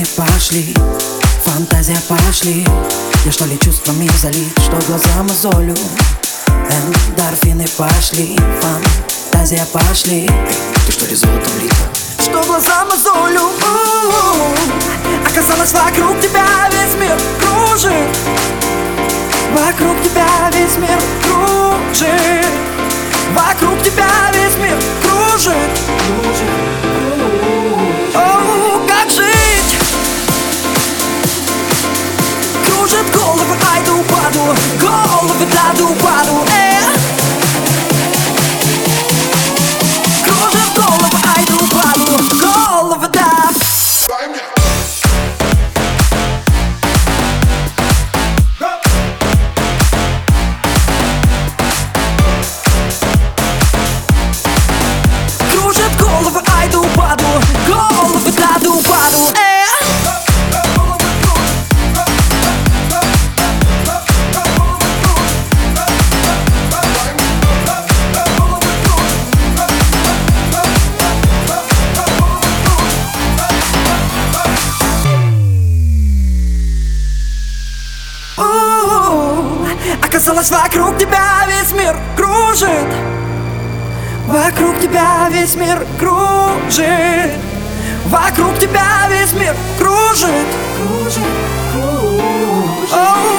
Эндорфины пошли, фантазия пошли. Я что ли чувствами залит, что глаза мозолю Эндорфины пошли, фантазия пошли. Ты что ли золотом лита? Что глаза мозолю Оказалось вокруг lado, colo do lado para Оказалось, вокруг тебя весь мир кружит. Вокруг тебя весь мир кружит. Вокруг тебя весь мир кружит. Кружит, кружит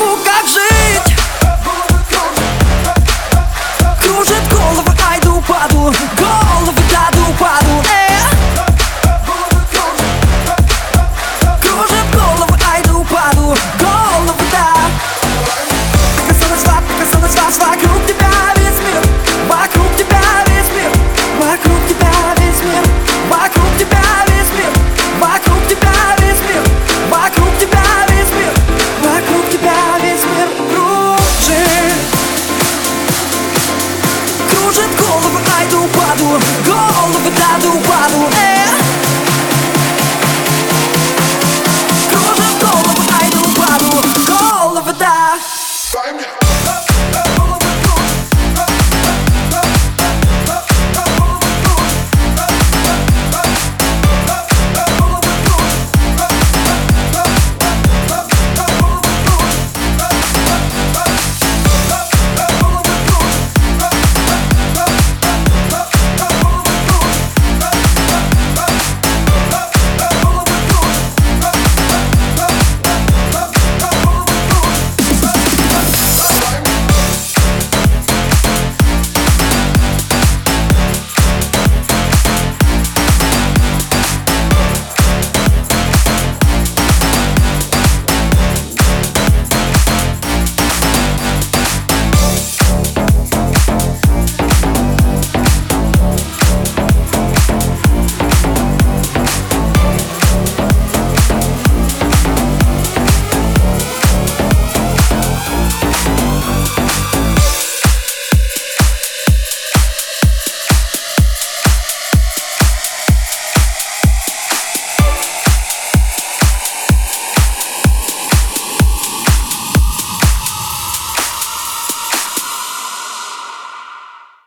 나도